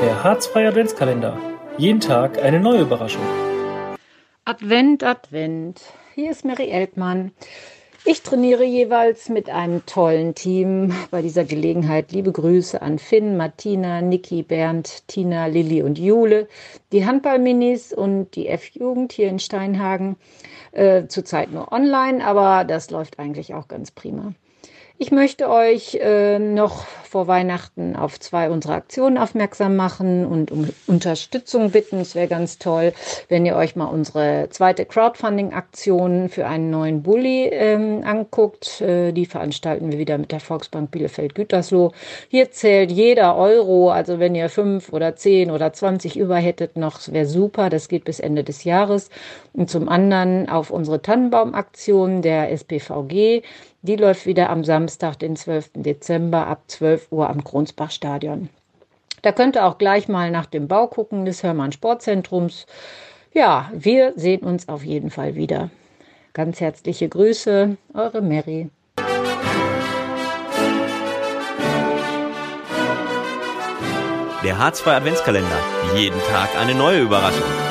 Der Harzfreie Adventskalender. Jeden Tag eine neue Überraschung. Advent, Advent. Hier ist Mary Eltmann. Ich trainiere jeweils mit einem tollen Team. Bei dieser Gelegenheit liebe Grüße an Finn, Martina, Niki, Bernd, Tina, Lilly und Jule, die Handballminis und die F-Jugend hier in Steinhagen. Äh, zurzeit nur online, aber das läuft eigentlich auch ganz prima. Ich möchte euch äh, noch vor Weihnachten auf zwei unserer Aktionen aufmerksam machen und um Unterstützung bitten. Es wäre ganz toll, wenn ihr euch mal unsere zweite Crowdfunding-Aktion für einen neuen Bulli ähm, anguckt. Äh, die veranstalten wir wieder mit der Volksbank Bielefeld-Gütersloh. Hier zählt jeder Euro. Also wenn ihr fünf oder zehn oder zwanzig über hättet noch, wäre super. Das geht bis Ende des Jahres. Und zum anderen auf unsere Tannenbaum-Aktion der SPVG. Die läuft wieder am Samstag, den 12. Dezember ab 12 Uhr am Kronsbach-Stadion. Da könnt ihr auch gleich mal nach dem Bau gucken des Hörmann Sportzentrums. Ja, wir sehen uns auf jeden Fall wieder. Ganz herzliche Grüße, eure Mary. Der Hartz II Adventskalender. Jeden Tag eine neue Überraschung.